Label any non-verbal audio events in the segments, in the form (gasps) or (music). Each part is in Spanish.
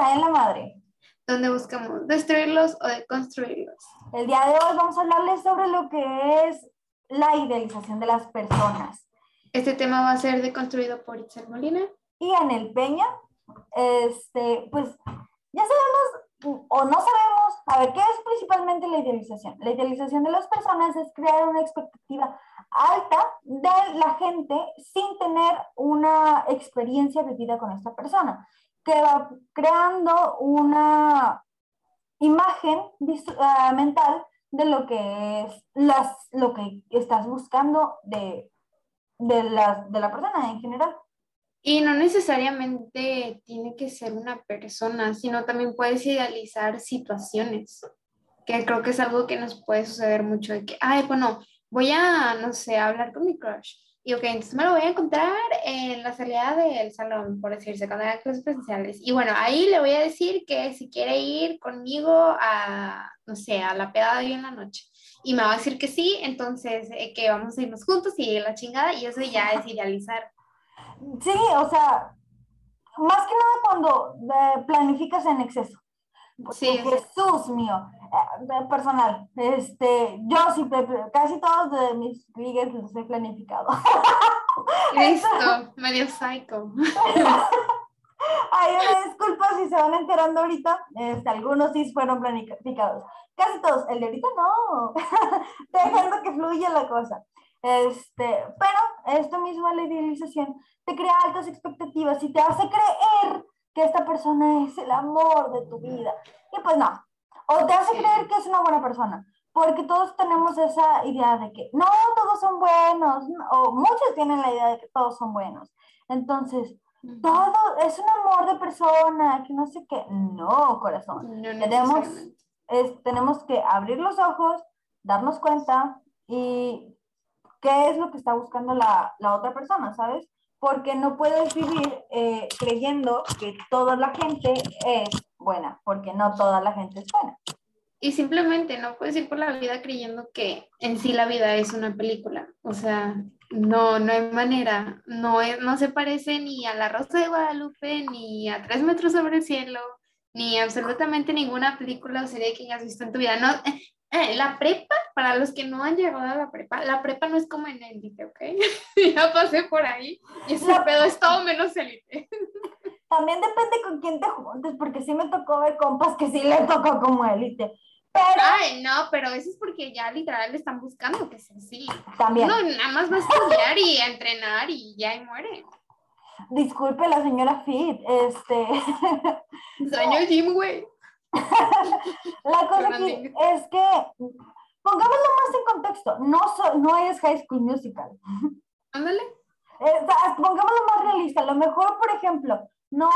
En la Madre, donde buscamos destruirlos o deconstruirlos. el día de hoy vamos a hablarles sobre lo que es la idealización de las personas. Este tema va a ser deconstruido por Itzel Molina. Y en el Peña, este, pues ya sabemos o no sabemos, a ver, ¿qué es principalmente la idealización? La idealización de las personas es crear una expectativa alta de la gente sin tener una experiencia vivida con esta persona, que va creando una imagen ah, mental de lo que es las, lo que estás buscando de, de, la, de la persona en general. Y no necesariamente tiene que ser una persona, sino también puedes idealizar situaciones, que creo que es algo que nos puede suceder mucho, de que, ay, bueno, voy a, no sé, hablar con mi crush. Y ok, entonces me lo voy a encontrar en la salida del salón, por decirse, cuando haya clases presenciales. Y bueno, ahí le voy a decir que si quiere ir conmigo a, no sé, a la peda de hoy en la noche. Y me va a decir que sí, entonces eh, que vamos a irnos juntos y la chingada, y eso ya es idealizar. Sí, o sea, más que nada cuando eh, planificas en exceso. Sí, Jesús mío, personal, este, yo sí, casi todos de mis ligues los he planificado. (laughs) Listo, medio psycho. Ay, una disculpa si se van enterando ahorita, este, algunos sí fueron planificados. Casi todos, el de ahorita no, (laughs) dejando que fluya la cosa. Este, pero esto mismo, la idealización, te crea altas expectativas y te hace creer que esta persona es el amor de tu vida. Y pues no, o te hace Sí. creer que es una buena persona, porque todos tenemos esa idea de que no, todos son buenos, o muchos tienen la idea de que todos son buenos. Entonces, todo es un amor de persona, que no sé qué. No, corazón. No Tenemos, es, tenemos que abrir los ojos, darnos cuenta y qué es lo que está buscando la, la otra persona, ¿sabes? Porque no puedes vivir eh, creyendo que toda la gente es buena, porque no toda la gente es buena. Y simplemente no puedes ir por la vida creyendo que en sí la vida es una película. O sea, no, no hay manera. No, es, no se parece ni a La Rosa de Guadalupe, ni a Tres Metros sobre el Cielo, ni absolutamente ninguna película o serie que hayas visto en tu vida. No, eh, eh, la prepa, para los que no han llegado a la prepa, la prepa no es como en élite, ¿ok? (laughs) ya pasé por ahí y ese La- pedo es todo menos élite. (laughs) También depende con quién te juntes, porque sí me tocó ver compas que sí le tocó como élite. Pero Ay, no, pero eso es porque ya literal están buscando que sea así. también, No, nada más va a estudiar y a entrenar y ya y muere. disculpe la señora Fit, este, (laughs) Sueño gym, güey. La cosa aquí es que, pongámoslo más en contexto, no, so- no es High School Musical. Ándale. Eh, pongámoslo más realista. A lo mejor, por ejemplo, no,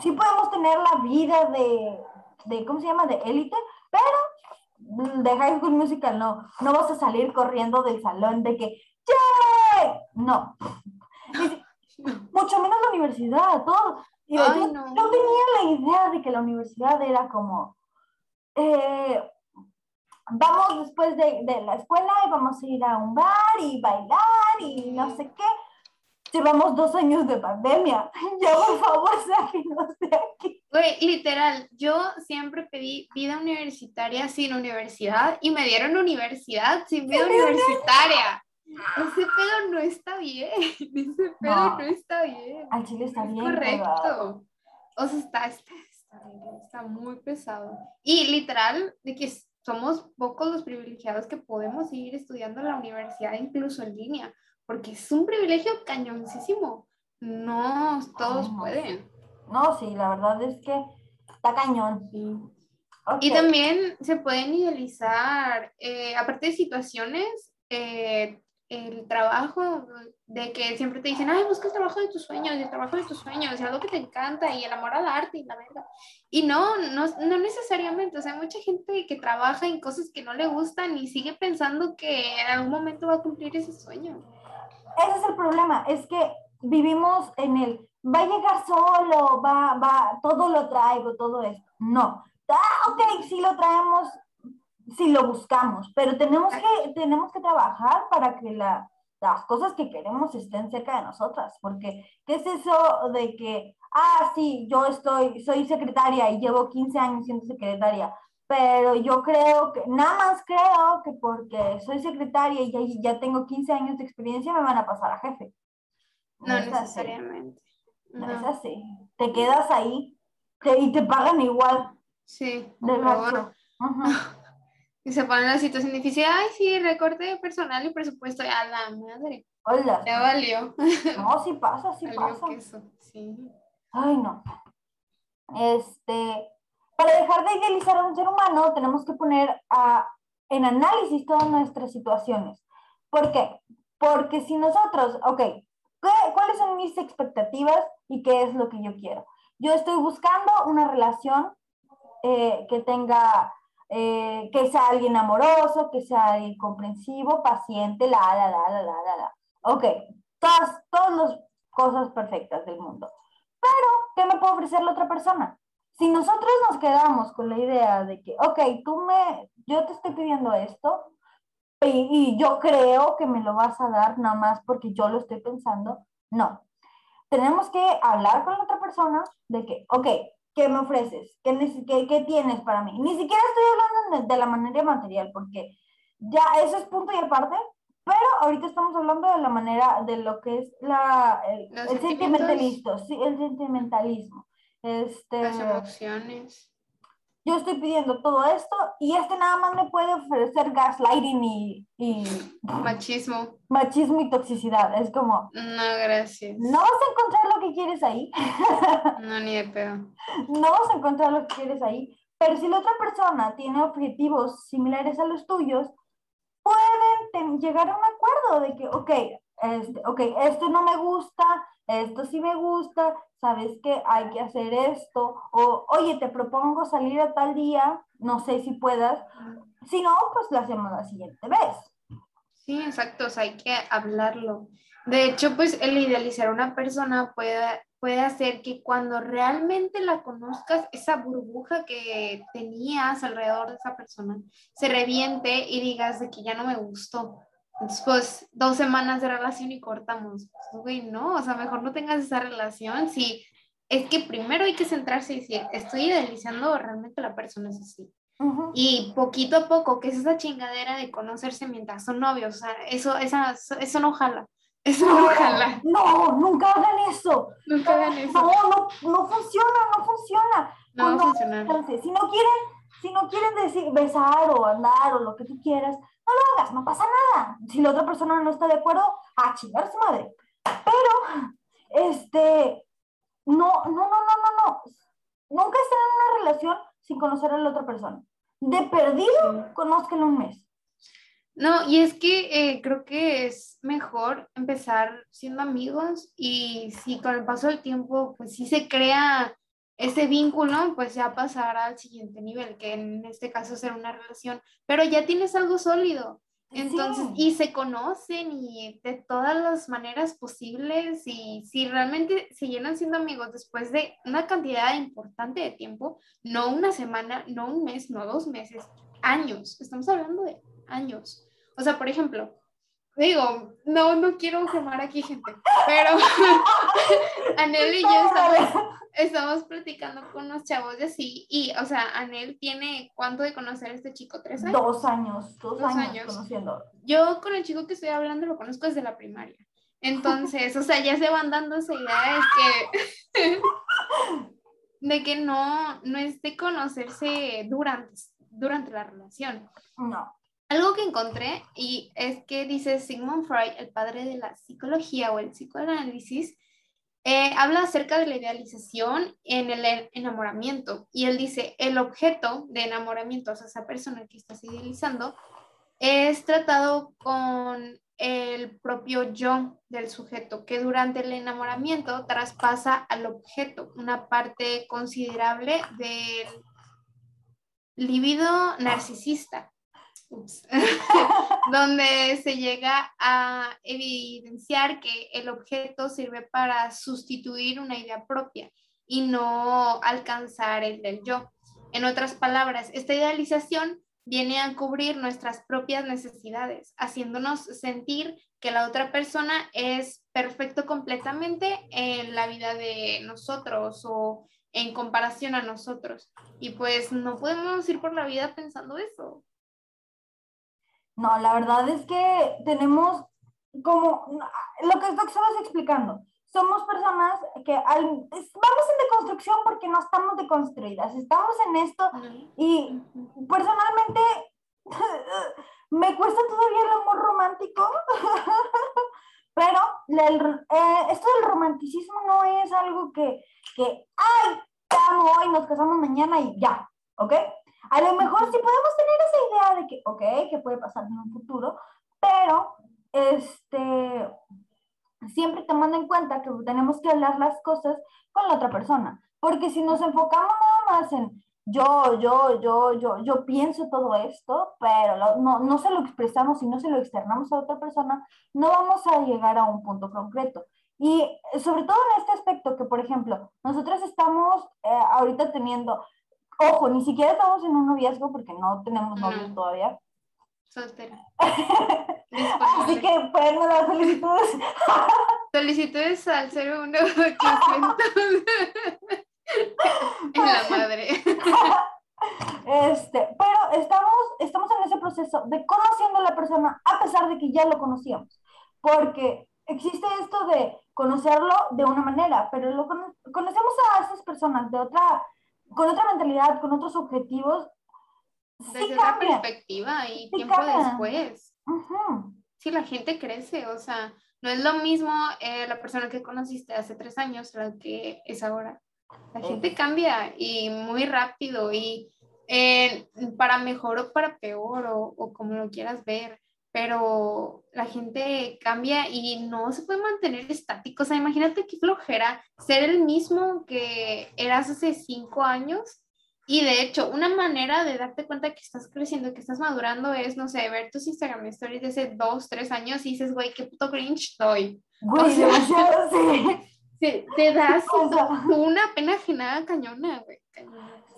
sí podemos tener la vida de, de ¿cómo se llama? De élite, pero de High School Musical no. No vas a salir corriendo del salón de que. No. Mucho menos la universidad, todo. Ay, no. yo tenía la idea de que la universidad era como, eh, vamos después de, de la escuela y vamos a ir a un bar y bailar y no sé qué. Llevamos dos años de pandemia. (laughs) Ya, por favor, (laughs) sáquenos de aquí. Güey, literal, yo siempre pedí vida universitaria sin universidad y me dieron universidad sin vida universitaria. Ese pedo no está bien. (laughs) Ese pedo No. no, está bien. Al chile está Es bien. correcto. O sea, está, está, está, está muy pesado. Y literal, de que somos pocos los privilegiados que podemos seguir estudiando en la universidad, incluso en línea, porque es un privilegio cañoncísimo. No todos pueden. No, sí, la verdad es que está cañón. Ok. Y también se pueden idealizar, eh, aparte de situaciones, eh, el trabajo de que siempre te dicen, ay, busca el trabajo de tus sueños, el trabajo de tus sueños, y algo que te encanta, y el amor al arte, y la verdad. Y no, no, no necesariamente, o sea, hay mucha gente que trabaja en cosas que no le gustan y sigue pensando que en algún momento va a cumplir ese sueño. Ese es el problema, es que vivimos en el, va a llegar solo, va, va, todo lo traigo, todo esto. No. Ah, ok, sí lo traemos, sí lo buscamos, pero tenemos que, tenemos que trabajar para que la, las cosas que queremos estén cerca de nosotras, porque ¿qué es eso de que, ah, sí, yo estoy, soy secretaria y llevo 15 años siendo secretaria, pero yo creo que, nada más creo que porque soy secretaria y ya, ya tengo 15 años de experiencia me van a pasar a jefe. No, necesariamente. No. es así. Te quedas ahí y te pagan igual. Sí, de favor. (laughs) Y se pone la situación difícil. Ay, sí, recorte de personal y presupuesto. A la madre. Hola. Ya valió. No, sí pasa, sí (laughs) pasa. sí. Ay, no. Este, para dejar de idealizar a un ser humano, tenemos que poner a, en análisis todas nuestras situaciones. ¿Por qué? Porque si nosotros, ok, ¿cuáles son mis expectativas y qué es lo que yo quiero? Yo estoy buscando una relación eh, que tenga, eh, que sea alguien amoroso, que sea alguien comprensivo, paciente, la, la, la, la, la, la, Ok, todas, todas las cosas perfectas del mundo. Pero, ¿qué me puede ofrecer la otra persona? Si nosotros nos quedamos con la idea de que, ok, tú me, yo te estoy pidiendo esto y, y yo creo que me lo vas a dar nada más porque yo lo estoy pensando, no. Tenemos que hablar con la otra persona de que, ok, ¿qué me ofreces? ¿Qué, qué, qué tienes para mí? Ni siquiera estoy hablando de, de la manera material porque ya eso es punto y aparte, pero ahorita estamos hablando de la manera, de lo que es la, el, el sentimentalismo, sí, el sentimentalismo. Este, Las emociones. Yo estoy pidiendo todo esto y este nada más me puede ofrecer gaslighting y, y machismo. Machismo y toxicidad. Es como. No, gracias. No vas a encontrar lo que quieres ahí. (laughs) No, ni de pedo. No vas a encontrar lo que quieres ahí. Pero si la otra persona tiene objetivos similares a los tuyos, pueden llegar a un acuerdo de que, ok, este, ok, esto no me gusta, esto sí me gusta, sabes que hay que hacer esto, o oye, te propongo salir a tal día, no sé si puedas, si no, pues lo hacemos la siguiente vez. Sí, exacto, o sea, hay que hablarlo. De hecho, pues el idealizar a una persona puede, puede hacer que cuando realmente la conozcas, esa burbuja que tenías alrededor de esa persona se reviente y digas de que ya no me gustó pues dos semanas de relación y cortamos. Pues, güey, no, o sea, mejor no tengas esa relación. Si es que primero hay que centrarse y decir, estoy idealizando realmente la persona es así. Y poquito a poco, que es esa chingadera de conocerse mientras son novios, o sea, eso, esa, eso no jala. Eso no, jala. No, nunca hagan eso. Nunca hagan eso. No, no, no funciona, no funciona. No va a funcionar. Entonces, si no quieren, si no quieren decir besar o andar o lo que tú quieras, no lo hagas, no pasa nada. Si la otra persona no está de acuerdo, a chingar su madre. Pero, este, no, no, no, no, no, no. Nunca estén en una relación sin conocer a la otra persona. De perdido, conozcan un mes. No, y es que eh, creo que es mejor empezar siendo amigos y si con el paso del tiempo, pues sí se crea ese vínculo pues ya pasará al siguiente nivel, que en este caso será una relación, pero ya tienes algo sólido. Entonces, y se conocen y de todas las maneras posibles y si realmente se llenan siendo amigos después de una cantidad importante de tiempo, no una semana, no un mes, no dos meses, años, estamos hablando de años. O sea, por ejemplo, digo, no, no quiero quemar aquí gente, pero (laughs) Anel y yo estamos, estamos platicando con unos chavos de así, y, o sea, Anel tiene, ¿cuánto de conocer a este chico? ¿Tres años? Dos años, dos, años, conociendo. Yo con el chico que estoy hablando lo conozco desde la primaria. Entonces, o sea, ya se van dando esa idea que, (laughs) de que no, no es de conocerse durante, durante la relación. No. Algo que encontré y es que dice Sigmund Freud, el padre de la psicología o el psicoanálisis, eh, habla acerca de la idealización en el enamoramiento y él dice, el objeto de enamoramiento, o sea, esa persona que estás idealizando, es tratado con el propio yo del sujeto, que durante el enamoramiento traspasa al objeto una parte considerable del libido narcisista. (laughs) donde se llega a evidenciar que el objeto sirve para sustituir una idea propia y no alcanzar el del yo. En otras palabras, esta idealización viene a cubrir nuestras propias necesidades, haciéndonos sentir que la otra persona es perfecto completamente en la vida de nosotros o en comparación a nosotros. Y pues no podemos ir por la vida pensando eso. No, la verdad es que tenemos como lo que, estabas explicando. Somos personas que vamos en deconstrucción porque no estamos deconstruidas, estamos en esto y personalmente (laughs) me cuesta todavía el amor romántico, (laughs) pero eh, esto del romanticismo no es algo que, que ay, te hoy, nos casamos mañana y ya, ¿ok? A lo mejor sí podemos tener esa idea de que, ok, que puede pasar en un futuro, pero este, siempre tomando en cuenta que tenemos que hablar las cosas con la otra persona, porque si nos enfocamos nada más en yo, yo, yo, yo, yo pienso todo esto, pero no, no se lo expresamos y no se lo externamos a otra persona, no vamos a llegar a un punto concreto. Y sobre todo en este aspecto que, por ejemplo, nosotros estamos eh, ahorita teniendo, ojo, ni siquiera estamos en un noviazgo porque no tenemos novio todavía. Soltera. (laughs) Así que pueden dar solicitudes. (laughs) solicitudes al 01800. en la madre. Este, pero estamos, estamos en ese proceso de conociendo a la persona a pesar de que ya lo conocíamos. Porque existe esto de conocerlo de una manera, pero lo conocemos a esas personas de otra, con otra mentalidad, con otros objetivos. Desde otra perspectiva y tiempo después. Si la gente crece, o sea, no es lo mismo eh, la persona que conociste hace tres años la que es ahora. La gente cambia y muy rápido y eh, para mejor o para peor o, o, como lo quieras ver, pero la gente cambia y no se puede mantener estático. O sea, imagínate qué flojera ser el mismo que eras hace cinco años. Y de hecho, una manera de darte cuenta que estás creciendo, que estás madurando es, no sé, ver tus Instagram stories de hace dos, tres años y dices, güey, qué puto cringe estoy. Güey, (laughs) sí te das (laughs) una pena ajenada cañona, güey.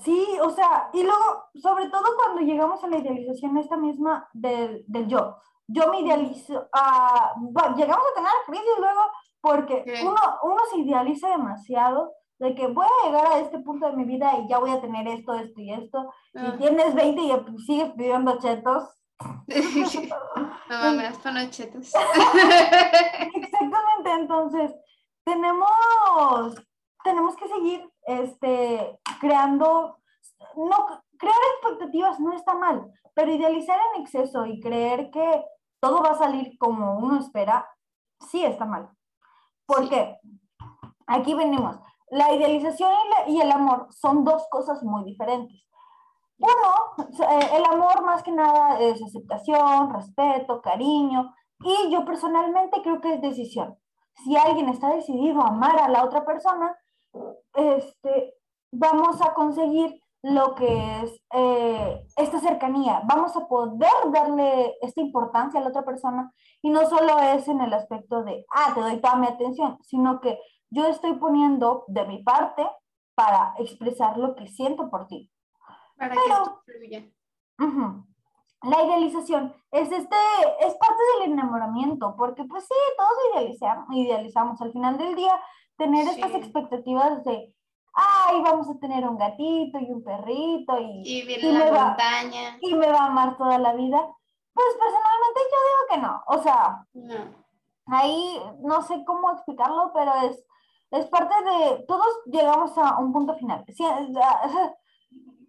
Sí, o sea, y luego, sobre todo cuando llegamos a la idealización esta misma del, del yo. Yo me idealizo, uh, llegamos a tener crisis luego porque uno, uno se idealiza demasiado de que voy a llegar a este punto de mi vida y ya voy a tener esto, esto y esto. Y ah. tienes 20 y sigues pidiendo chetos. (laughs) no mames, no chetos. (laughs) Exactamente, entonces tenemos, tenemos que seguir este, creando, no, crear expectativas no está mal, pero idealizar en exceso y creer que todo va a salir como uno espera, sí está mal. ¿Por qué? Aquí venimos. La idealización y, el amor son dos cosas muy diferentes. Uno, eh, el amor más que nada es aceptación, respeto, cariño, y yo personalmente creo que es decisión si alguien está decidido a amar a la otra persona, este, vamos a conseguir lo que es eh, esta cercanía, vamos a poder darle esta importancia a la otra persona y no solo es en el aspecto de, ah, te doy toda mi atención, sino que yo estoy poniendo de mi parte para expresar lo que siento por ti. Para que esto fluya. La idealización es este es parte del enamoramiento porque pues sí todos idealizamos idealizamos. Al final del día tener estas expectativas de ay vamos a tener un gatito y un perrito y, y, y la montaña y me va a amar toda la vida pues personalmente yo digo que no o sea ahí no sé cómo explicarlo pero es es parte de todos llegamos a un punto final sí,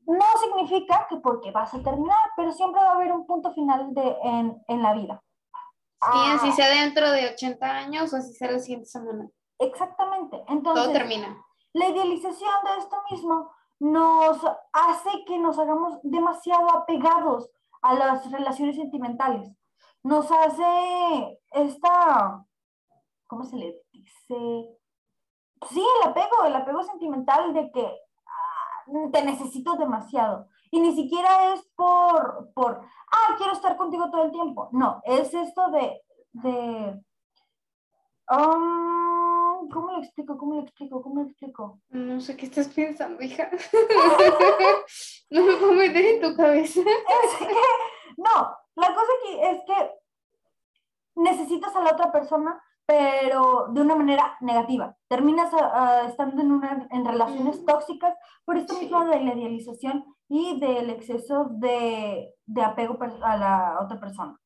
no significa que porque vas a terminar, pero siempre va a haber un punto final de, en, en la vida. Sí, así ah. sea dentro de 80 años o así sea la siguiente semana. Exactamente. Entonces, Todo termina. La idealización de esto mismo nos hace que nos hagamos demasiado apegados a las relaciones sentimentales. Nos hace esta, ¿cómo se le dice? Sí, el apego, el apego sentimental de que te necesito demasiado. Y ni siquiera es por, por, ah, quiero estar contigo todo el tiempo. No, es esto de, de, um, ¿cómo lo explico? ¿Cómo lo explico? ¿Cómo lo explico? No sé qué estás pensando, hija. (laughs) no me puedo meter en tu cabeza. no, la cosa aquí es que necesitas a la otra persona, pero de una manera negativa. Terminas ah, ah, estando en, una, en relaciones tóxicas por esto mismo de la idealización y del exceso de, de apego a la otra persona.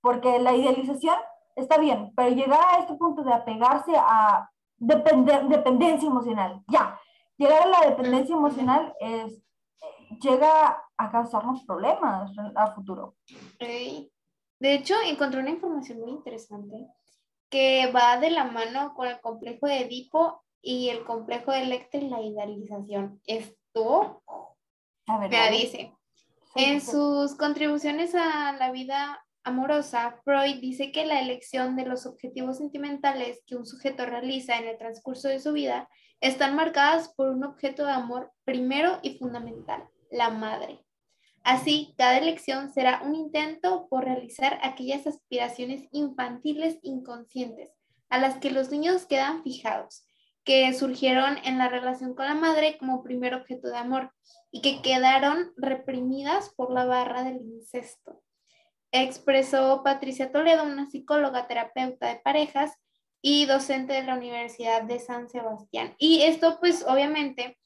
Porque la idealización está bien, pero llegar a este punto de apegarse a depender, dependencia emocional, ya, llegar a la dependencia emocional es, llega a causarnos problemas a futuro. De hecho, encontré una información muy interesante que va de la mano con el complejo de Edipo y el complejo de Electra y la idealización. Esto, me dice, en sus contribuciones a la vida amorosa, Freud dice que la elección de los objetivos sentimentales que un sujeto realiza en el transcurso de su vida están marcadas por un objeto de amor primero y fundamental, la madre. Así, cada elección será un intento por realizar aquellas aspiraciones infantiles inconscientes a las que los niños quedan fijados, que surgieron en la relación con la madre como primer objeto de amor y que quedaron reprimidas por la barra del incesto. Expresó Patricia Toledo, una psicóloga terapeuta de parejas y docente de la Universidad de San Sebastián. Y esto pues obviamente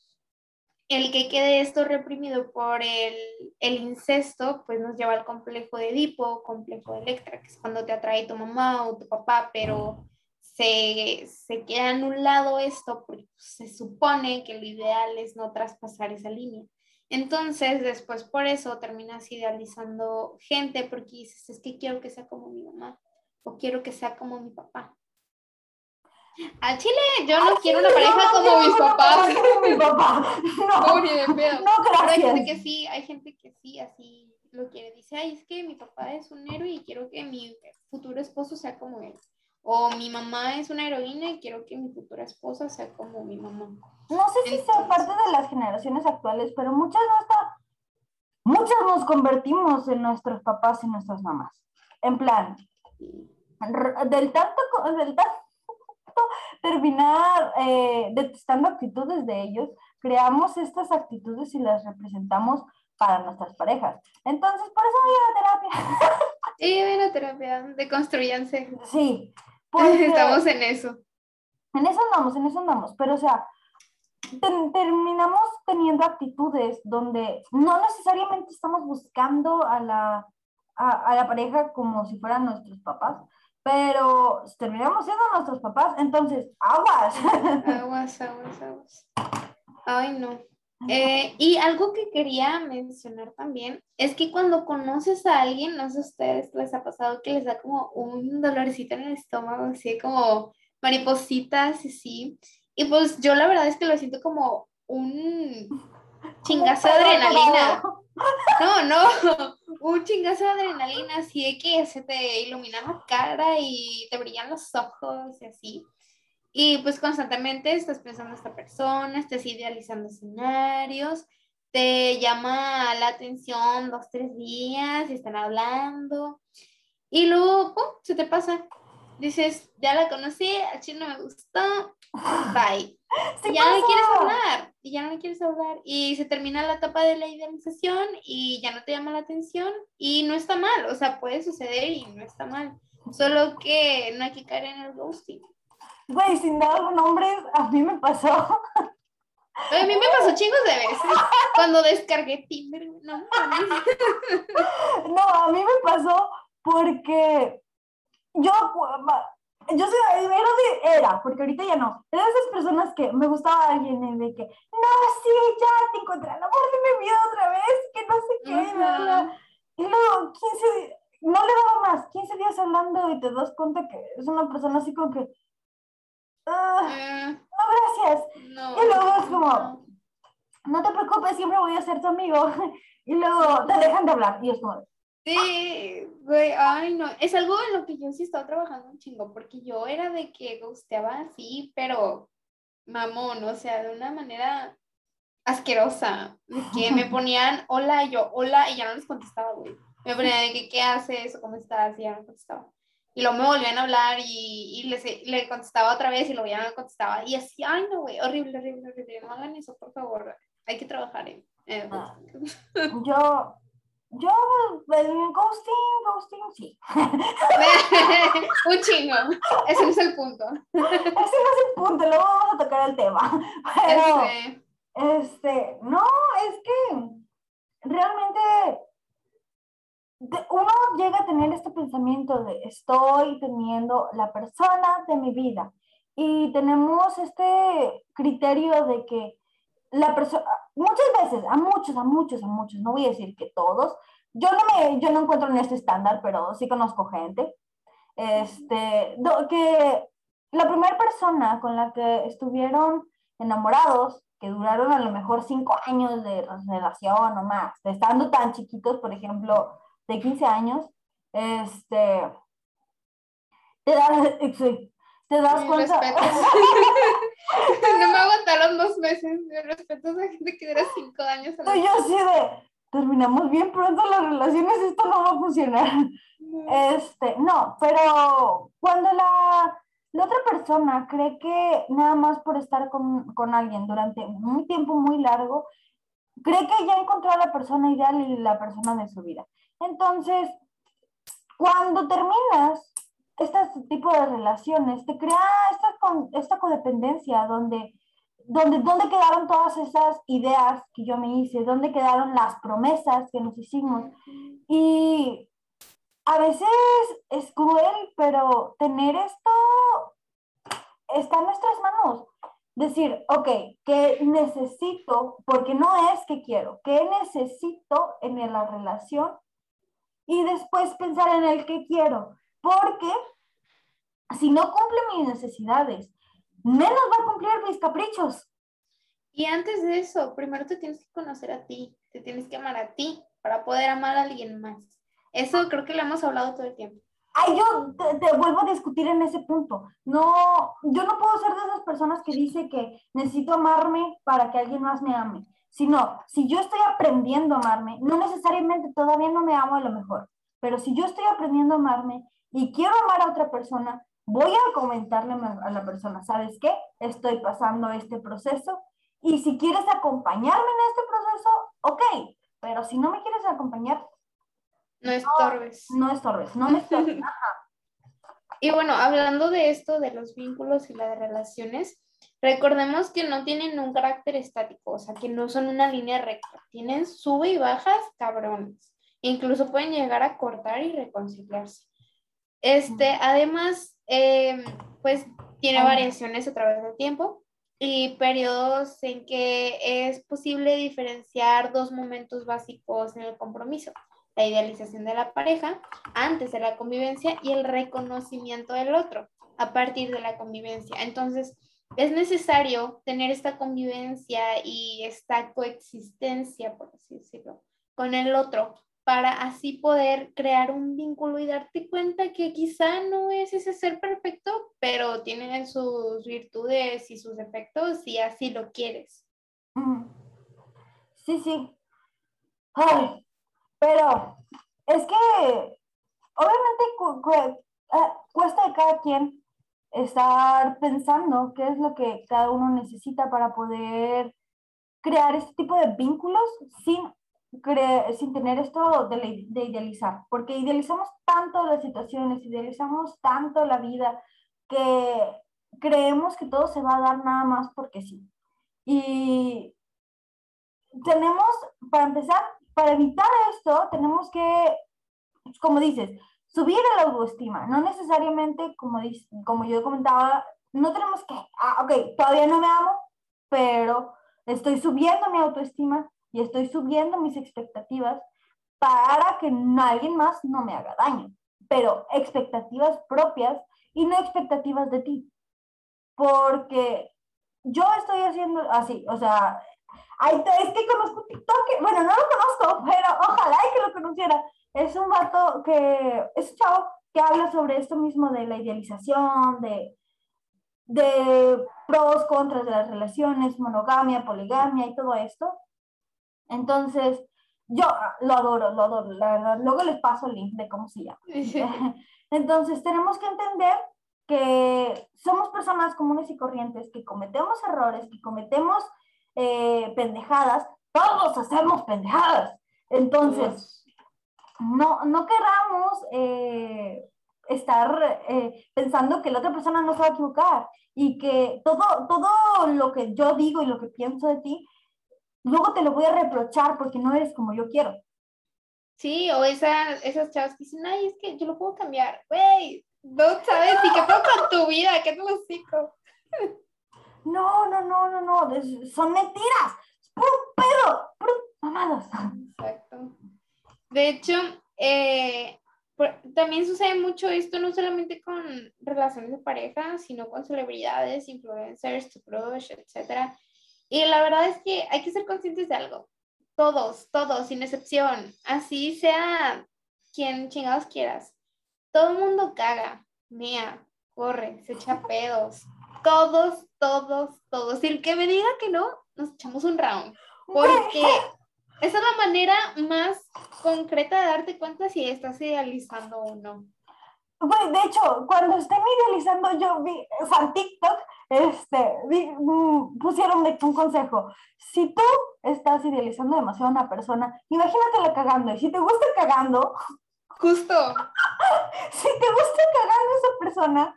el que quede esto reprimido por el, incesto, pues nos lleva al complejo de Edipo, complejo de Electra, que es cuando te atrae tu mamá o tu papá, pero se, queda en un lado esto porque se supone que lo ideal es no traspasar esa línea. Entonces, después por eso terminas idealizando gente porque dices, es que quiero que sea como mi mamá o quiero que sea como mi papá. Al chile, yo no quiero una pareja como mis papás. Como mi papá. (laughs) No, no, de pedo. no Pero hay gente que sí, hay gente que sí, así lo quiere. Dice, ay, es que mi papá es un héroe y quiero que mi futuro esposo sea como él. O mi mamá es una heroína y quiero que mi futura esposa sea como mi mamá. No sé si sea parte de las generaciones actuales, pero muchas está, muchas nos convertimos en nuestros papás y nuestras mamás. En plan, del tanto, del tanto (laughs) terminar eh, detestando actitudes de ellos, creamos estas actitudes y las representamos para nuestras parejas. Entonces, por eso voy a la terapia. (laughs) Y voy a la terapia, deconstruyanse. Sí. (laughs) Estamos en eso. En eso andamos, en eso andamos. Pero, o sea, terminamos teniendo actitudes donde no necesariamente estamos buscando a la, a la pareja como si fueran nuestros papás, pero terminamos siendo nuestros papás, entonces, aguas. (laughs) Aguas, aguas, aguas. Ay, no. Eh, y algo que quería mencionar también es que cuando conoces a alguien, no sé a ustedes les ha pasado que les da como un dolorcito en el estómago, así como maripositas y sí. Y pues yo la verdad es que lo siento como un chingazo de adrenalina. No, no, (laughs) un chingazo de adrenalina, así de que se te ilumina la cara y te brillan los ojos y así. Y pues constantemente estás pensando en esta persona, estás idealizando escenarios, te llama la atención dos, tres días y están hablando. Y luego, ¡pum!, se te pasa. Dices, ya la conocí, a chino me gustó, bye. (laughs) ya no le quieres hablar, y ya no quieres hablar, y se termina la etapa de la idealización y ya no te llama la atención, y no está mal, o sea, puede suceder y no está mal, solo que no hay que caer en el ghosting. Güey, sin dar nombres, a mí me pasó. A mí me pasó chingos de veces cuando descargué Tinder, no. no, a mí me pasó porque yo yo soy, era, de, era, porque ahorita ya no, era de esas personas que me gustaba alguien y de que, no, sí, ya te encontré el amor de mi vida otra vez, que no sé qué, y luego 15, no le daba más, 15 días hablando y te das cuenta que es una persona así como que, eh. no, gracias, y luego es como, no. te preocupes, siempre voy a ser tu amigo, (laughs) y luego te dejan de hablar, y es como, Sí, güey, ay no, es algo en lo que yo sí estaba trabajando un chingo, porque yo era de que gusteaba así, pero mamón, o sea, de una manera asquerosa, que me (laughs) ponían hola y yo hola y ya no les contestaba, güey. Me ponían de que qué haces o cómo estás y ya no contestaba. Y luego me volvían a hablar y, y les, le contestaba otra vez y luego ya no contestaba. Y así, ay no, güey, horrible, horrible, horrible. No hagan eso, por favor. Hay que trabajar en... Ah. yo Yo, ghosting, ghosting, sí. (laughs) Un chingo. Ese no es el punto. Ese no es el punto, luego vamos a tocar el tema. Pero, este, este no, es que realmente uno llega a tener este pensamiento de estoy teniendo la persona de mi vida y tenemos este criterio de que la persona, muchas veces, a muchos, a muchos, a muchos, no voy a decir que todos, yo no me, yo no encuentro en este estándar, pero sí conozco gente, este, que la primera persona con la que estuvieron enamorados, que duraron a lo mejor cinco años de relación o más, estando tan chiquitos, por ejemplo, de 15 años, este, te das, (laughs) te das cuenta. (laughs) no me aguantaron dos meses. Me respeto a esa gente que dura cinco años. A yo así de, terminamos bien pronto las relaciones, esto no va a funcionar. Este, no, pero cuando la, la otra persona cree que nada más por estar con, con alguien durante un tiempo muy largo, cree que ya encontró a la persona ideal y la persona de su vida. Entonces, cuando terminas este tipo de relaciones, te crea esta, esta codependencia donde, donde, donde quedaron todas esas ideas que yo me hice, dónde quedaron las promesas que nos hicimos. Y a veces es cruel, pero tener esto está en nuestras manos. Decir, ok, ¿qué necesito? Porque no es que quiero, ¿qué necesito en la relación y después pensar en el que quiero, porque si no cumple mis necesidades, menos va a cumplir mis caprichos. Y antes de eso, primero te tienes que conocer a ti, te tienes que amar a ti para poder amar a alguien más. Eso creo que lo hemos hablado todo el tiempo. Ay, yo te, te, vuelvo a discutir en ese punto. No, yo no puedo ser de esas personas que dice que necesito amarme para que alguien más me ame sino si yo estoy aprendiendo a amarme, no necesariamente todavía no me amo a lo mejor, pero si yo estoy aprendiendo a amarme y quiero amar a otra persona, voy a comentarle a la persona, ¿sabes qué? Estoy pasando este proceso y si quieres acompañarme en este proceso, ok, pero si no me quieres acompañar, no estorbes. No, no estorbes, no me estorbes. (laughs) Y bueno, hablando de esto, de los vínculos y las relaciones, Recordemos que no tienen un carácter estático, o sea, que no son una línea recta, tienen sube y bajas cabrones. Incluso pueden llegar a cortar y reconciliarse. Este, además, em, pues tiene variaciones a través del tiempo y periodos en que es posible diferenciar dos momentos básicos en el compromiso. La idealización de la pareja antes de la convivencia y el reconocimiento del otro a partir de la convivencia. Entonces, es necesario tener esta convivencia y esta coexistencia, por así decirlo, con el otro, para así poder crear un vínculo y darte cuenta que quizá no es ese ser perfecto, pero tiene sus virtudes y sus defectos y así lo quieres. Sí, sí. pero es que obviamente ah, cuesta de cada quien estar pensando qué es lo que cada uno necesita para poder crear este tipo de vínculos sin, sin tener esto de, de, idealizar, porque idealizamos tanto las situaciones, idealizamos tanto la vida, que creemos que todo se va a dar nada más porque sí. Y tenemos, para empezar, para evitar esto, tenemos que, como dices, subir la autoestima, no necesariamente, como, como yo comentaba, no tenemos que, ah, ok, todavía no me amo, pero estoy subiendo mi autoestima y estoy subiendo mis expectativas para que alguien más no me haga daño, pero expectativas propias y no expectativas de ti, porque yo estoy haciendo así, o sea, es que conozco TikTok, bueno, no lo conozco, pero ojalá que lo conociera, es un vato que, es un chavo que habla sobre esto mismo de la idealización, de, de pros, contras de las relaciones, monogamia, poligamia y todo esto. Entonces, yo lo adoro, lo adoro, la verdad. Luego les paso el link de cómo se llama. (laughs) (laughs) Entonces, tenemos que entender que somos personas comunes y corrientes, que cometemos errores, que cometemos eh, pendejadas. Todos hacemos pendejadas. Entonces, no, no queramos eh, estar eh, pensando que la otra persona no se va a equivocar y que todo, todo lo que yo digo y lo que pienso de ti, luego te lo voy a reprochar porque no eres como yo quiero. Sí, o esa, esas chavas que dicen, ay, es que yo lo puedo cambiar. Güey, no sabes ni qué pasa con tu vida, qué te lo explico. No, no, no, no, no, son mentiras. Puro pedo, puro mamadas. Exacto. De hecho, eh, también sucede mucho esto no solamente con relaciones de pareja, sino con celebridades, influencers, tu crush, etc. Y la verdad es que hay que ser conscientes de algo. Todos, todos, sin excepción. Así sea quien chingados quieras. Todo el mundo caga, mea, corre, se echa pedos. Todos, todos, todos. Y el que me diga que no, nos echamos un round. Porque (laughs) esa es la manera más concreta de darte cuenta si estás idealizando o no. De hecho, cuando estén idealizando, yo vi, o sea, TikTok, este, mm, pusieron de un consejo. Si tú estás idealizando demasiado a una persona, imagínatela cagando. Y si te gusta cagando, (laughs) justo. si te gusta cagando esa persona,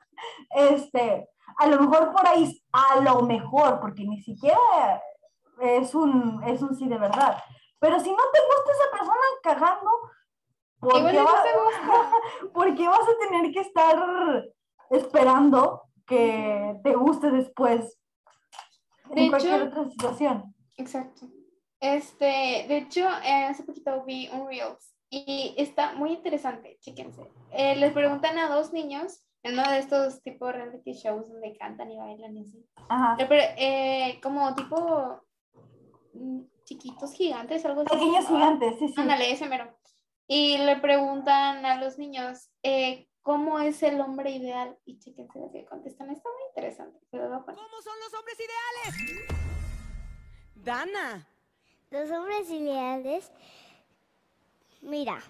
este, a lo mejor por ahí, a lo mejor, porque ni siquiera es un, es un sí de verdad. Pero si no te gusta esa persona cagando, (laughs) ¿por qué, vas a tener que estar esperando que te guste después en cualquier otra situación? Exacto. Este, de hecho, eh, hace poquito vi un Reels y está muy interesante, chéquense. Eh, les preguntan a dos niños en uno de estos tipo reality shows donde cantan y bailan y así. Ajá. Eh, como tipo mm, chiquitos gigantes, algo así. Pequeños gigantes, sí, sí. Ándale, ese mero. Y le preguntan a los niños, eh, ¿cómo es el hombre ideal? Y chéquense lo que contestan, está muy interesante. ¿Cómo son los hombres ideales? Dana. Los hombres ideales, mira,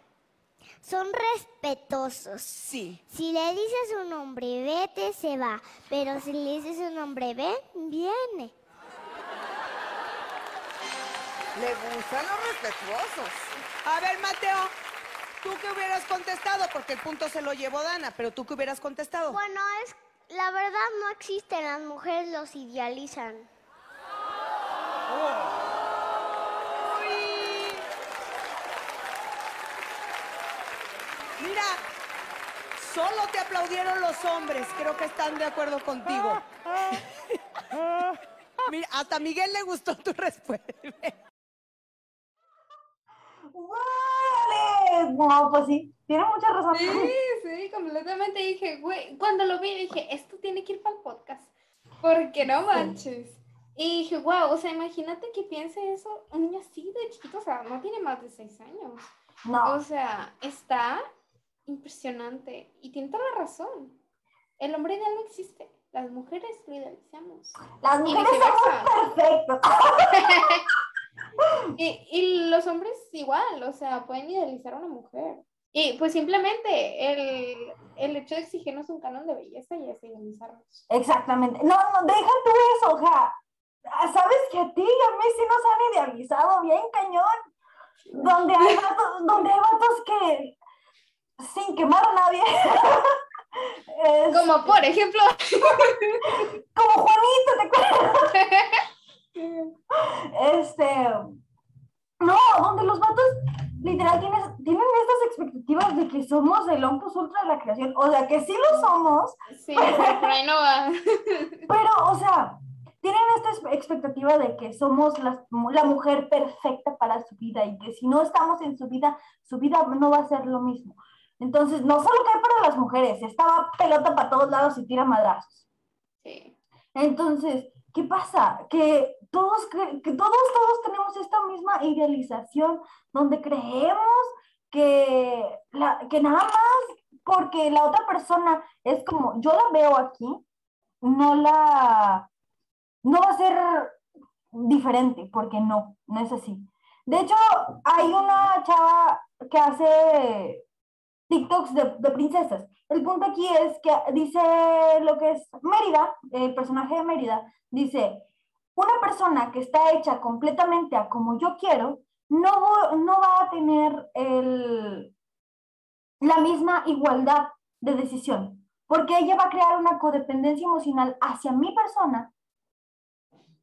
son respetuosos. Sí. Si le dices un hombre vete, se va. Pero si le dices un hombre ven, viene. Le gustan los respetuosos. A ver, Mateo, ¿tú qué hubieras contestado? Porque el punto se lo llevó Dana, pero ¿tú qué hubieras contestado? Bueno, es la verdad no existen, las mujeres los idealizan. Mira, solo te aplaudieron los hombres, creo que están de acuerdo contigo. (laughs) Mira, hasta a Miguel le gustó tu respuesta. ¡Vale! No, pues sí, tiene mucha razón. Sí, sí, completamente dije, güey, cuando lo vi dije, esto tiene que ir para el podcast, porque no manches. Y dije, wow, o sea, imagínate que piense eso un niño así de chiquito, o sea, no tiene más de seis años. No. O sea, está impresionante y tiene toda la razón. El hombre ideal no existe. Las mujeres lo idealizamos. Las mujeres son perfectas. (laughs) (gasps) y, y, los hombres igual, o sea, pueden idealizar a una mujer. Y pues simplemente el, el hecho de exigirnos un canon de belleza y es idealizarnos. Exactamente. No, no, deja tú eso, o sea, sabes que a ti y a mí sí nos han idealizado bien cañón. Donde hay (laughs) vatos, donde hay vatos que sin quemar a nadie. (laughs) Como por ejemplo. (laughs) Como Juanito, ¿te acuerdas? (laughs) este, no, donde los vatos literal tienen, tienen estas expectativas de que somos el ompus ultra de la creación, o sea, que sí lo somos. Sí, pero ahí no va. (laughs) pero, o sea, tienen esta expectativa de que somos la, la mujer perfecta para su vida y que si no estamos en su vida, su vida no va a ser lo mismo. Entonces, no solo cae para las mujeres, estaba pelota para todos lados y tira madrazos. Sí. Entonces, ¿qué pasa? Que todos, que todos, todos tenemos esta misma idealización donde creemos que, la, que nada más porque la otra persona es como, yo la veo aquí, no la, no va a ser diferente, porque no, no es así. De hecho, hay una chava que hace TikToks de, de, princesas. El punto aquí es que dice lo que es Mérida, el personaje de Mérida, dice, una persona que está hecha completamente a como yo quiero, no, no va a tener el, la misma igualdad de decisión, porque ella va a crear una codependencia emocional hacia mi persona,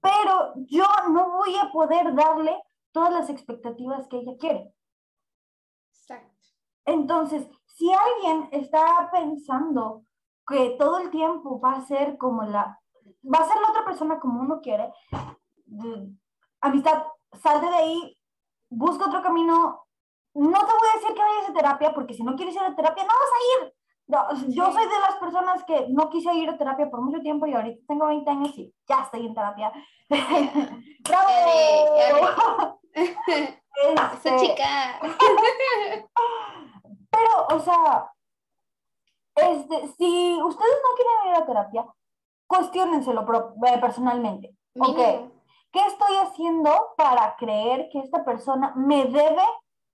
pero yo no voy a poder darle todas las expectativas que ella quiere. Exacto. Entonces, si alguien está pensando que todo el tiempo va a ser como la, va a ser la otra persona como uno quiere, amistad, salte de ahí, busca otro camino. No te voy a decir que vayas a terapia, porque si no quieres ir a terapia, no vas a ir. Yo soy de las personas que no quise ir a terapia por mucho tiempo y ahorita tengo 20 años y ya estoy en terapia. (laughs) ¡Bravo! (laughs) (laughs) Este, chica. Pero, o sea, este, si ustedes no quieren ir a terapia, cuestionenselo eh, personalmente. Ok. ¿qué estoy haciendo para creer que esta persona me debe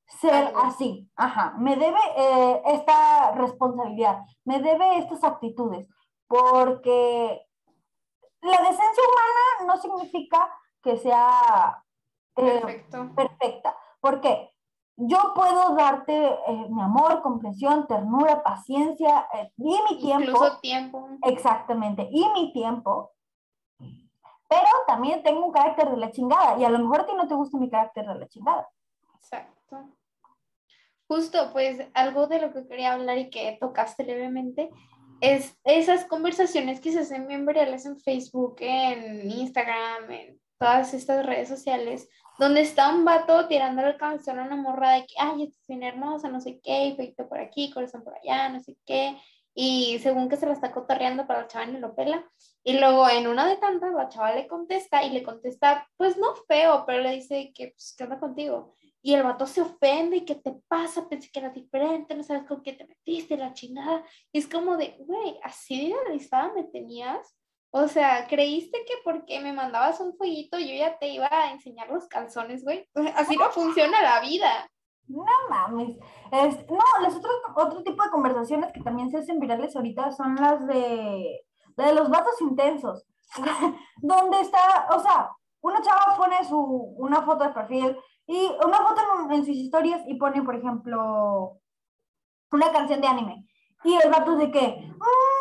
ser así? Ajá, me debe eh, esta responsabilidad, me debe estas actitudes, porque la decencia humana no significa que sea eh, perfecta. ¿Por qué? Yo puedo darte eh, mi amor, comprensión, ternura, paciencia eh, y mi tiempo. Incluso tiempo. Exactamente, y mi tiempo. Pero también tengo un carácter de la chingada y a lo mejor a ti no te gusta mi carácter de la chingada. Exacto. Justo, pues algo de lo que quería hablar y que tocaste levemente es esas conversaciones que se hacen bien virales en Facebook, en Instagram, en todas estas redes sociales, donde está un vato tirándole el cabezón a una morra de que, ay, estás bien hermosa, no sé qué, feito por aquí, corazón por allá, no sé qué, y según que se la está cotorreando para la chava ni lo pela, y luego en una de tantas la chava le contesta y le contesta, pues no feo, pero le dice que, pues, ¿qué onda contigo? Y el vato se ofende y ¿qué te pasa? Pensé que era diferente, no sabes con qué te metiste, la chingada. Y es como de, güey, así de idealizada me tenías. O sea, ¿creíste que porque me mandabas un fueguito yo ya te iba a enseñar los calzones, güey? Así no funciona la vida. No mames. Es- no, los otros, otro tipo de conversaciones que también se hacen virales ahorita son las de, de los vatos intensos. (laughs) donde está, o sea, una chava pone su, una foto de perfil y una foto en, sus historias y pone, por ejemplo, una canción de anime. Y el vato de que, "Mm,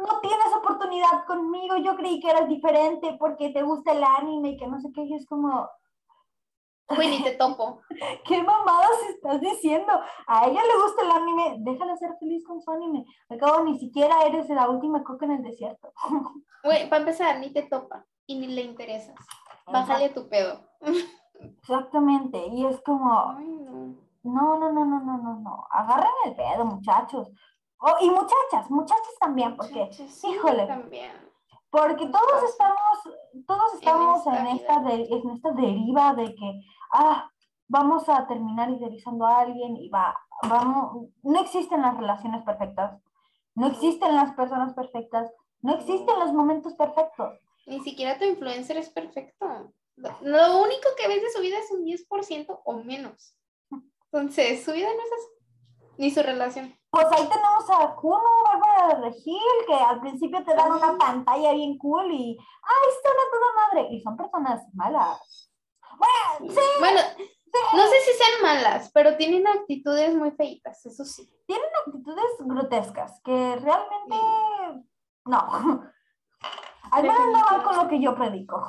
no, tienes oportunidad conmigo, yo creí que eras diferente porque te gusta el anime y que no sé qué, y es como, Güey, ni te topo. (laughs) ¿Qué mamadas estás diciendo? A ella le gusta el anime, déjala ser feliz con su anime. Al cabo, ni siquiera eres la última coca en el desierto. (laughs) Güey, para empezar, ni te topa y ni le interesas. Bájale a tu pedo. (laughs) Exactamente, y es como, Ay, no. no, no, no, no, no, no, no, agarren el pedo, muchachos. Oh, y muchachas, muchachas también, porque, Muchachos, sí, híjole, También. porque todos estamos, todos estamos esta en esta, de- en esta deriva de que, ah, vamos a terminar idealizando a alguien y va, vamos, no existen las relaciones perfectas, no existen las personas perfectas, no existen los momentos perfectos. Ni siquiera tu influencer es perfecto. Lo- Lo único que ves de su vida es un 10% o menos. Entonces, su vida no es así. Ni su relación. Pues ahí tenemos a Kuno, Bárbara de Regil, que al principio te dan una pantalla bien cool y, ay, son a toda madre, y son personas malas. Bueno, sí, Bueno, no sé si sean malas, pero tienen actitudes muy feitas, eso sí. actitudes grotescas que realmente no. (laughs) Al menos no van con lo que yo predico.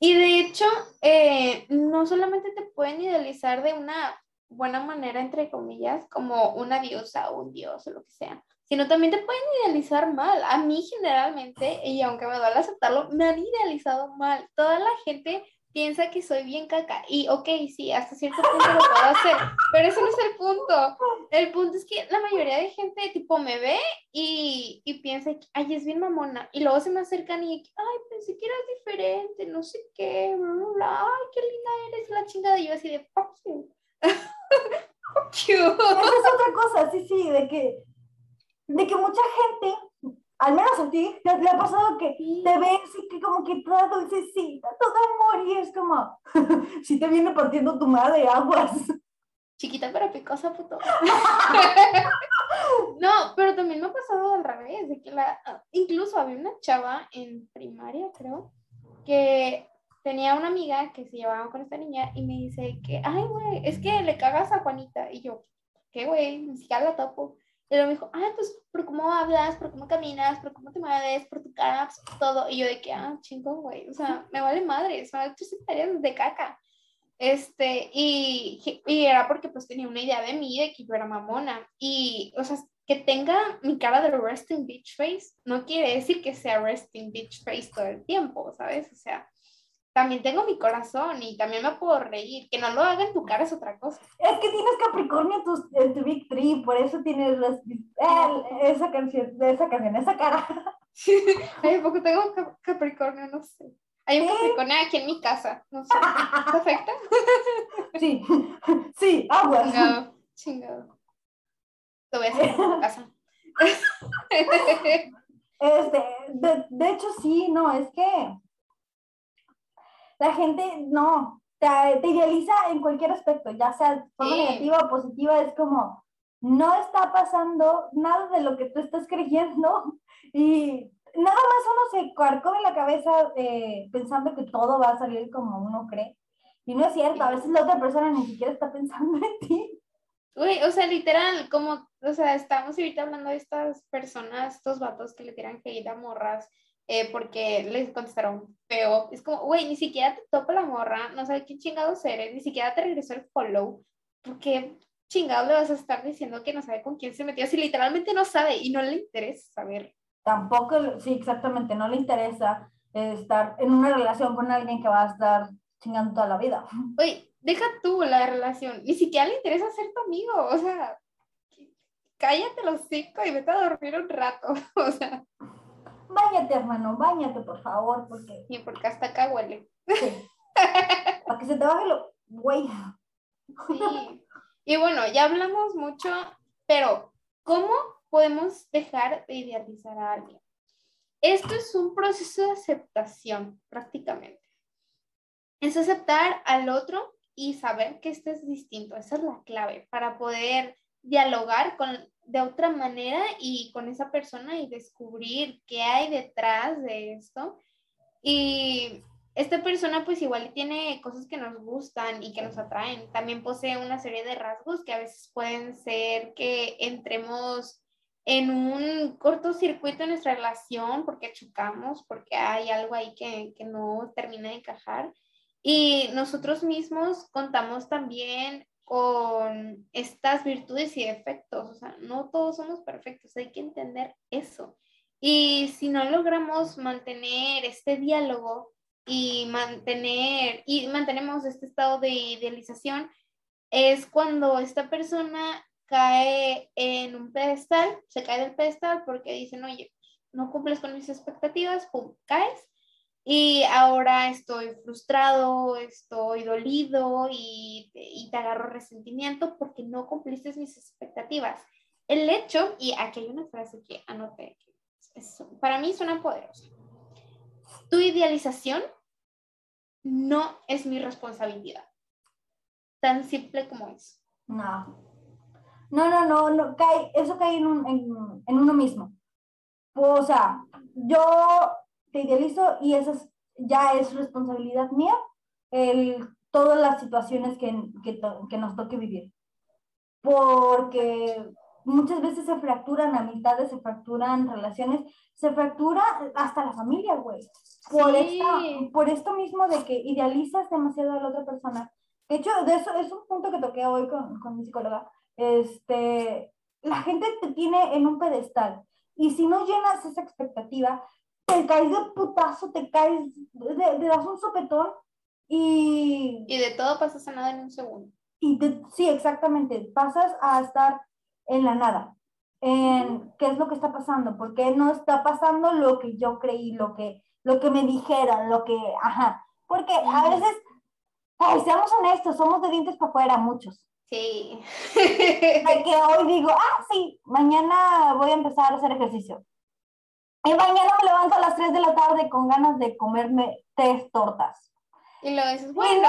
Y de hecho, eh, no solamente te pueden idealizar de una buena manera, entre comillas, como una diosa o un dios o lo que sea, sino también te pueden idealizar mal. A mí generalmente, y aunque me duele aceptarlo, me han idealizado mal. Toda la gente piensa que soy bien caca. Y ok, sí, hasta cierto punto lo puedo hacer, pero ese no es el punto. El punto es que la mayoría de gente tipo me ve y, y piensa que, ay, es bien mamona. Y luego se me acercan y, ay, pensé que eras diferente, no sé qué, bla, bla, ay, qué linda eres, la chingada. Y yo así de, fuck you. (laughs) fuck you. Esa es otra cosa, sí, sí, de que, de que mucha gente, al menos a ti, te, le ha pasado que te ves y que como que toda dulcecita, toda amor, y es como, (laughs) si te viene partiendo tu madre, aguas. Chiquita pero picosa, puto. (laughs) no, pero también me ha pasado al revés, de que la, incluso había una chava en primaria, creo, que tenía una amiga que se llevaba con esta niña y me dice que, ay, güey, es que le cagas a Juanita. Y yo, ¿qué güey? Ni siquiera la topo. Y luego me dijo, ah, pues por cómo hablas, por cómo caminas, por cómo te mueves, por tu cara, todo. Y yo de que, ah, chingón, güey. O sea, me vale madre, son tus historias de caca. Este, y, y era porque pues tenía una idea de mí, de que yo era mamona. Y, o sea, que tenga mi cara de resting bitch face no quiere decir que sea resting bitch face todo el tiempo, ¿sabes? O sea, también tengo mi corazón y también me puedo reír. Que no lo haga en tu cara es otra cosa. Es que tienes Capricornio en tu, en tu Big Tree, por eso tienes las, eh, esa canción, esa canción, esa cara. Ay, poco tengo Capricornio, no sé. Hay un Capricornio aquí en mi casa, no sé. ¿Te afecta? Sí, sí, agua. Chingado, chingado. Te voy a hacer en mi casa. (laughs) Este, de, de hecho, sí, no, es que la gente no, te, te, idealiza en cualquier aspecto, ya sea forma sí. negativa o positiva, es como, no está pasando nada de lo que tú estás creyendo (laughs) y nada más uno se carcome la cabeza eh, pensando que todo va a salir como uno cree. Y no es cierto, a veces la otra persona ni siquiera está pensando en ti. Uy, o sea, literal, como, o sea, estamos ahorita hablando de estas personas, estos vatos que le tiran hate a morras, eh, porque les contestaron feo. Es como, güey, ni siquiera te topa la morra, no sabe qué chingados eres, ni siquiera te regresó el follow, porque chingado le vas a estar diciendo que no sabe con quién se metió, si literalmente no sabe y no le interesa saber. Tampoco, sí, exactamente, no le interesa estar en una relación con alguien que va a estar chingando toda la vida. (laughs) Oye, deja tú la relación, ni siquiera le interesa ser tu amigo, o sea, cállate los cinco y vete a dormir un rato, (laughs) o sea. Báñate, hermano, báñate, por favor, porque... Y porque hasta acá huele. Sí. Para que se te baje lo... Güey. Sí. Y bueno, ya hablamos mucho, pero ¿cómo podemos dejar de idealizar a alguien? Esto es un proceso de aceptación, prácticamente. Es aceptar al otro y saber que este es distinto. Esa es la clave para poder dialogar con, de otra manera y con esa persona y descubrir qué hay detrás de esto. Y esta persona pues igual tiene cosas que nos gustan y que nos atraen. También posee una serie de rasgos que a veces pueden ser que entremos en un cortocircuito en nuestra relación porque chocamos, porque hay algo ahí que, que no termina de encajar. Y nosotros mismos contamos también con estas virtudes y defectos. O sea, no todos somos perfectos, hay que entender eso. Y si no logramos mantener este diálogo y mantener y mantenemos este estado de idealización, es cuando esta persona cae en un pedestal, se cae del pedestal porque dicen, oye, no cumples con mis expectativas, pum, caes y ahora estoy frustrado, estoy dolido y, y, te agarro resentimiento porque no cumpliste mis expectativas. El hecho, y aquí hay una frase que anoté, es, para mí suena poderosa. Tu idealización no es mi responsabilidad. Tan simple como es. No. No, no, no, no cae, eso cae en, un, en, en uno mismo. O sea, yo te idealizo y es, ya es responsabilidad mía, el, todas las situaciones que, que, que, nos toque vivir. Porque muchas veces se fracturan amistades, se fracturan relaciones, se fractura hasta la familia, güey. Por, sí. por esto mismo de que idealizas demasiado a la otra persona. De hecho, de eso es un punto que toqué hoy con, con mi psicóloga. Este, la gente te tiene en un pedestal y si no llenas esa expectativa, te caes de putazo, te caes, le das un sopetón y... Y de todo pasas a nada en un segundo. Y de, sí, exactamente, pasas a estar en la nada, en qué es lo que está pasando, por qué no está pasando lo que yo creí, lo que, lo que me dijeron, lo que, ajá, porque a veces, ay, seamos honestos, somos de dientes para afuera muchos. Sí. De que hoy digo, ah, sí, mañana voy a empezar a hacer ejercicio. Y mañana me levanto a las 3 de la tarde con ganas de comerme tres tortas. Y lo dices, bueno,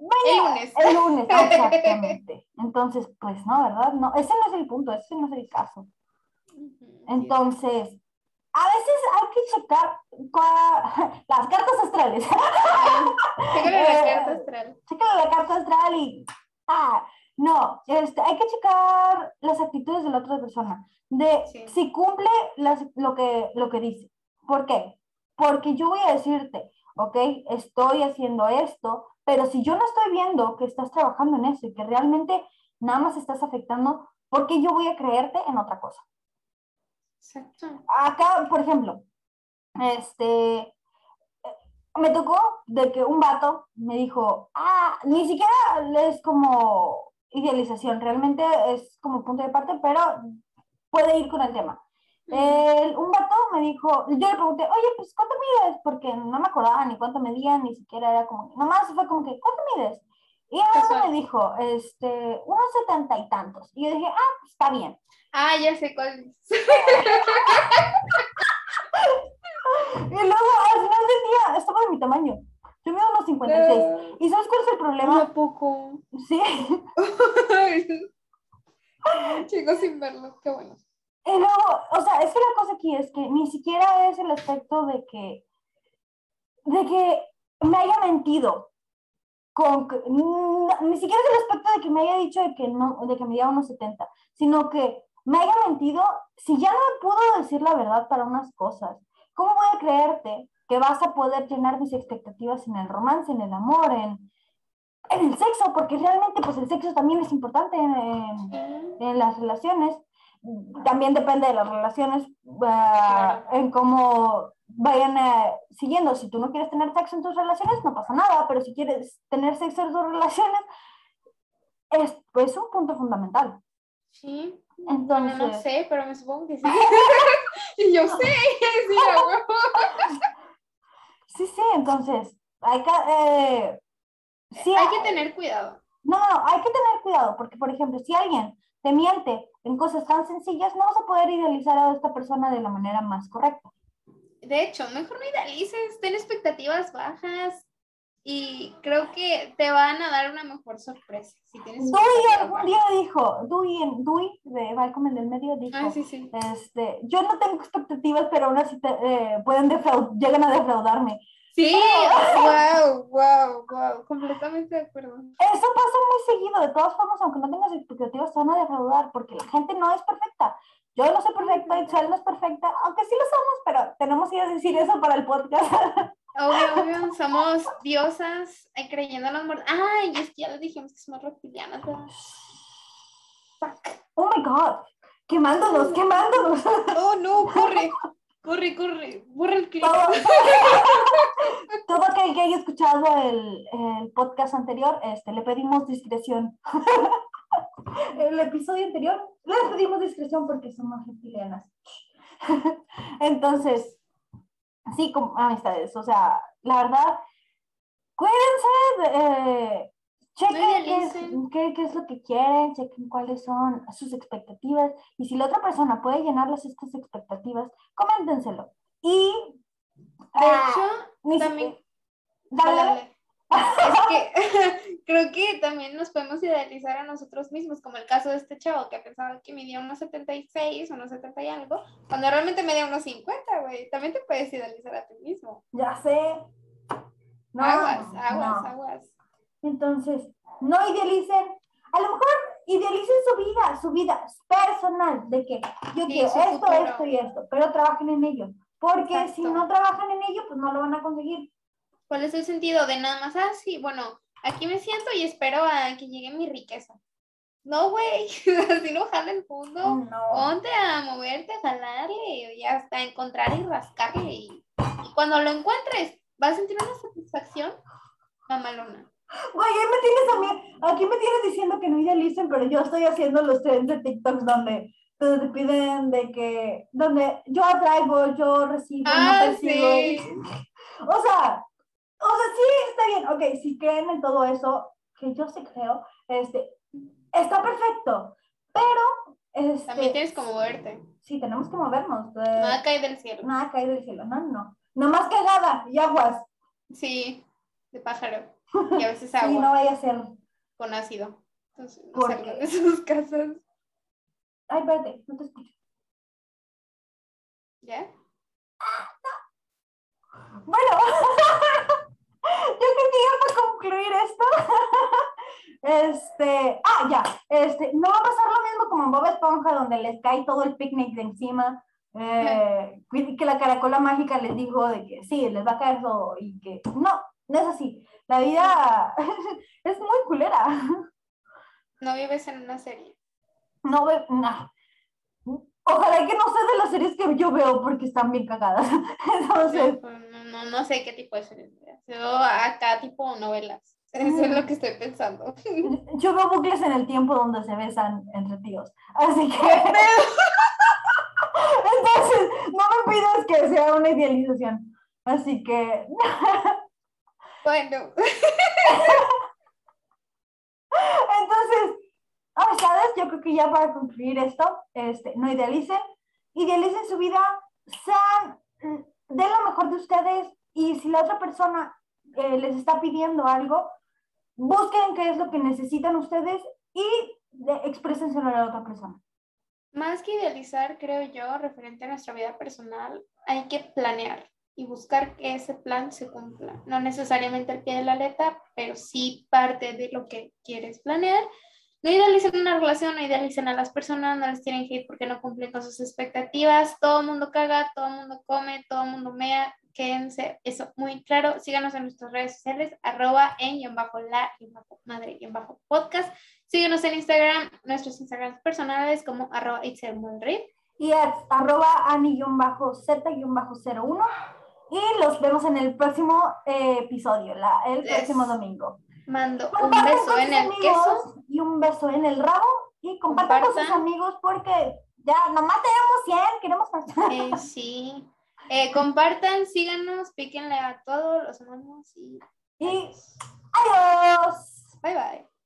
bueno, el lunes. El lunes, (laughs) exactamente. Entonces, pues no, ¿verdad? No, ese no es el punto, ese no es el caso. Entonces, a veces hay que checar (laughs) las (laughs) cartas astrales. Chécale la carta astral. Chécale la carta astral y, ah, No, este, hay que checar las actitudes de la otra persona, de Sí. si cumple las- lo, que, lo que dice. ¿Por qué? Porque yo voy a decirte, ok, estoy haciendo esto, pero si yo no estoy viendo que estás trabajando en eso y que realmente nada más estás afectando, ¿por qué yo voy a creerte en otra cosa? Exacto. acá, por ejemplo, este, me tocó de que un vato me dijo, ah, ni siquiera es como idealización, realmente es como punto de parte, pero puede ir con el tema. El- un vato me dijo, yo le pregunté, oye, pues ¿cuánto mides? Porque no me acordaba ni cuánto medía, ni siquiera era como, nomás fue como que, ¿cuánto mides? Y el vato Casual. me dijo, este, unos setenta y tantos. Y yo dije, ah, pues, está bien. Ah, ya sé cuál. (laughs) Y luego al final del día estaba de mi tamaño. Yo mido unos 56. ¿Y sabes cuál es el problema? ¿A poco? Sí. (laughs) Chicos sin verlo, qué bueno. Y luego, o sea, es que la cosa aquí es que ni siquiera es el aspecto de que, de que me haya mentido. Con, no, ni siquiera es el aspecto de que me haya dicho de que no, de que medía unos 70, sino que me haya mentido si ya no me pudo decir la verdad para unas cosas. ¿Cómo voy a creerte que vas a poder llenar mis expectativas en el romance, en el amor, en, en el sexo? Porque realmente, pues el sexo también es importante en- en, en las relaciones. También depende de las relaciones, ah, en cómo vayan eh, siguiendo. Si tú no quieres tener sexo en tus relaciones, no pasa nada, pero si quieres tener sexo en tus relaciones, es pues, un punto fundamental. Sí. Entonces, Bueno, no sé, pero me supongo que sí. y (laughs) (laughs) yo sé, (laughs) sí. Sí, sí, entonces, hay que... eh, sí, Hay que tener cuidado. No, no, hay que tener cuidado, porque por ejemplo, si alguien te miente en cosas tan sencillas, no vas a poder idealizar a esta persona de la manera más correcta. De hecho, mejor no idealices, ten expectativas bajas y creo que te van a dar una mejor sorpresa. Si tienes Dewey algún día dijo, Dewey, Dewey de Malcolm en el medio dijo, Ah, sí, sí. este, yo no tengo expectativas, pero aún así te- eh, pueden defraud- llegan a defraudarme. Sí, wow, wow, wow, completamente de acuerdo. Eso pasa muy seguido, de todas formas, aunque no tengas expectativas, te van a defraudar, porque la gente no es perfecta. Yo no soy perfecta, Itzel no es perfecta, aunque sí lo somos, pero tenemos que decir eso para el podcast. (laughs) Obvio, obvio, somos diosas eh, creyendo en los muertos. Ay, es que ya les dijimos que somos reptilianas. ¿verdad? oh my god, quemándonos, quemándonos. Oh, no, corre, (laughs) corre, corre, borra el clip. todo, (laughs) todo aquel que haya escuchado el, el podcast anterior, este, le pedimos discreción. (laughs) el episodio anterior, le pedimos discreción porque somos reptilianas. Entonces, sí, como amistades, o sea, la verdad, cuídense, eh, chequen qué es, qué- qué es lo que quieren, chequen cuáles son sus expectativas, y si la otra persona puede llenarles estas expectativas, coméntenselo. Y De ah, hecho, ni también dale, dale. Dale, Es que (laughs) creo que también nos podemos idealizar a nosotros mismos, como el caso de este chavo que pensaba que medía unos 76, unos 70 y algo, cuando realmente medía unos 50, güey. También te puedes idealizar a ti mismo. Ya sé. No, aguas, aguas, no. aguas. Entonces, no idealicen. A lo mejor idealicen su vida, su vida personal, de que yo Sí, quiero esto, futuro. esto y esto, pero trabajen en ello. Porque si Exacto. no trabajan en ello, pues no lo van a conseguir. ¿Cuál es el sentido de nada más, ah, sí, bueno, aquí me siento y espero a que llegue mi riqueza? No, güey, (laughs) así no jala el mundo. No. Ponte a moverte, a jalarle y hasta encontrar y rascarle. Y, y cuando lo encuentres, vas a sentir una satisfacción mamalona. Güey, ahí me tienes a mí, aquí me tienes diciendo que no idealicen, pero yo estoy haciendo los trends de TikToks donde donde te piden de que, donde yo atraigo, yo recibo, Ah, no percibo. sí. O sea, o sea, sí, está bien, ok, si creen en todo eso, que yo sí creo, este, está perfecto, pero, este, También tienes como moverte. sí, tenemos que movernos, eh, Nada cae del cielo. nada cae del cielo, no, no, nomás cagada y aguas, Sí, de pájaro. (laughs) Y a veces y agua no vaya a ser, con ácido. Entonces, no sus casas. ay, espérate, no te escucho. ¿Ya? Bueno, yo (laughs) creo que ya para concluir esto, (laughs) este, ah, ya, este, no va a pasar lo mismo como en Bob Esponja, donde les cae todo el picnic de encima, eh, que la caracola mágica les dijo de que sí, les va a caer todo, y que no, no es así. La vida (laughs) es muy culera. No vives en una serie. No, no. Ojalá que no sea de las series que yo veo porque están bien cagadas. (laughs) Entonces, No, no, no, sé qué tipo de series. Yo acá tipo novelas. (laughs) Eso es lo que estoy pensando. (laughs) yo veo bucles en el tiempo donde se besan entre tíos. Así que. Entonces, no me pidas que sea una idealización. Así que, Bueno, entonces, amistades, yo creo que ya para concluir esto, este, no idealicen, idealicen su vida, sean, mm, den lo mejor de ustedes y si la otra persona eh, les está pidiendo algo, busquen qué es lo que necesitan ustedes y exprésenselo a la otra persona. más que idealizar, creo yo, referente a nuestra vida personal, hay que planear y buscar que ese plan se cumpla. No necesariamente al pie de la letra, pero sí parte de lo que quieres planear. No idealicen una relación, no idealicen a las personas, no les tienen hate porque no cumplen con sus expectativas. Todo el mundo caga, todo el mundo come, todo el mundo mea. Quédense eso muy claro. Síganos en nuestras redes sociales, arroba en guion bajo la guion bajo madre guion bajo podcast. Síguenos en Instagram, nuestros Instagrams personales como arroba itzelmonrip. Y es arroba ani-z-01 y los vemos en el próximo eh, episodio, la- el Yes. próximo domingo. Mando un beso en el queso. Y un beso en el rabo. Y compartan con sus amigos porque ya nomás tenemos 100, queremos. Eh, sí. Eh, compartan, síganos, píquenle a todos, los amamos y Y adiós. bye bye.